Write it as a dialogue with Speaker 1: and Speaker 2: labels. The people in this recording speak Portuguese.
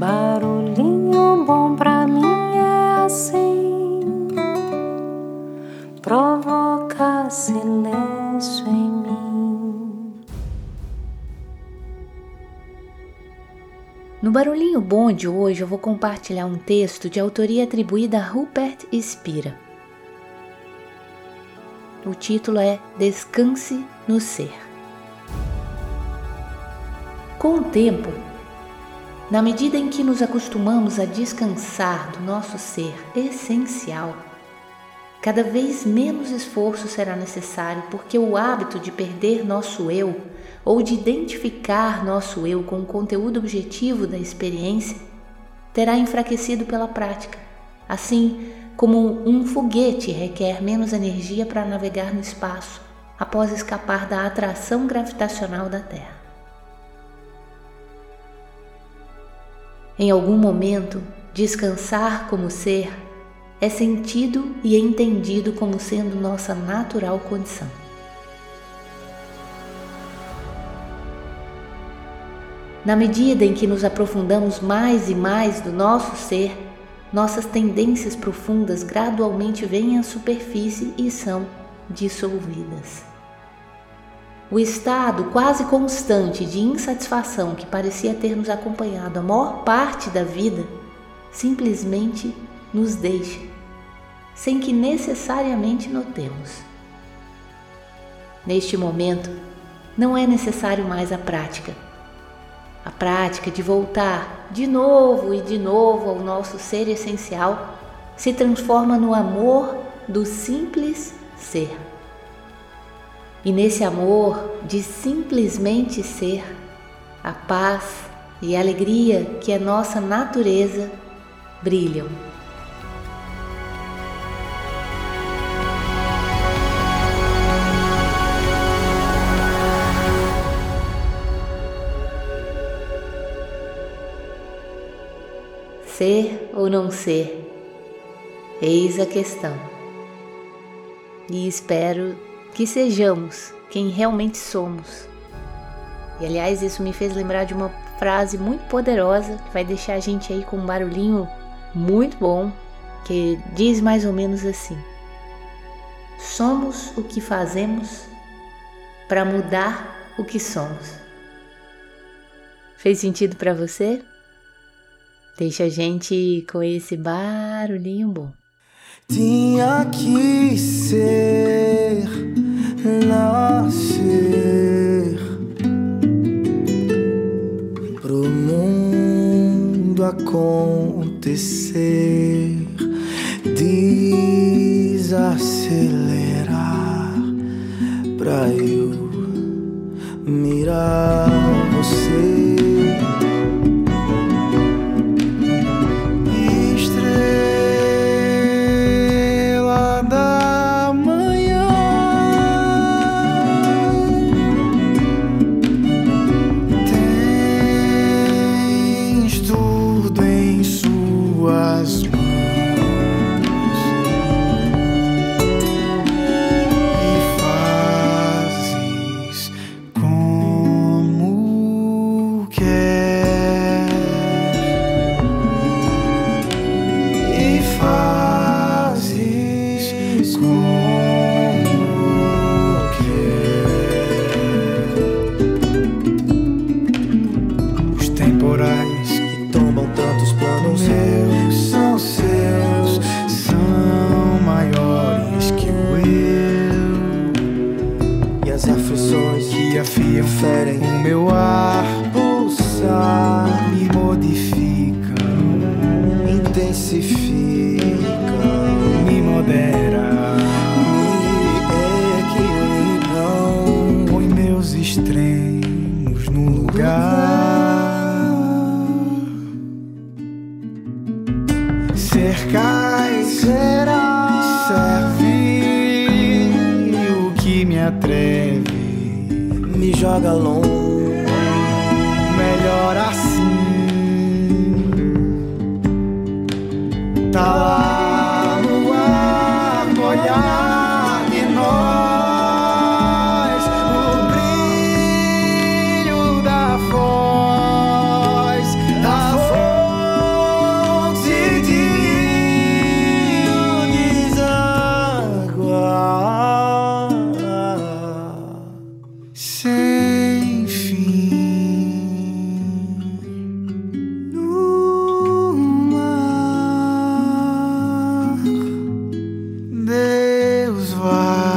Speaker 1: Barulhinho bom pra mim é assim, provoca silêncio em mim.
Speaker 2: No Barulhinho Bom de hoje eu vou compartilhar um texto de autoria atribuída a Rupert Spira. O título é Descanse no Ser. Com o tempo, na medida em que nos acostumamos a descansar do nosso ser essencial, cada vez menos esforço será necessário, porque o hábito de perder nosso eu ou de identificar nosso eu com o conteúdo objetivo da experiência terá enfraquecido pela prática. Assim como um foguete requer menos energia para navegar no espaço após escapar da atração gravitacional da Terra. Em algum momento, descansar como ser é sentido e entendido como sendo nossa natural condição. Na medida em que nos aprofundamos mais e mais do nosso ser, nossas tendências profundas gradualmente vêm à superfície e são dissolvidas. O estado quase constante de insatisfação que parecia ter nos acompanhado a maior parte da vida simplesmente nos deixa, sem que necessariamente notemos. Neste momento, não é necessário mais a prática. A prática de voltar de novo e de novo ao nosso ser essencial se transforma no amor do simples ser. E nesse amor de simplesmente ser, a paz e a alegria que é nossa natureza brilham. Ser ou não ser? Eis a questão. E espero que sejamos quem realmente somos. E aliás, isso me fez lembrar de uma frase muito poderosa que vai deixar a gente aí com um barulhinho muito bom, que diz mais ou menos assim: Somos o que fazemos para mudar o que somos. Fez sentido para você? Deixa a gente com esse barulhinho bom.
Speaker 3: Tinha que ser, acontecer, desacelerar pra eu mirar você. Lugar. Cercar e será servir o que me atreve, me joga longe, melhor assim. Tá Deus vai.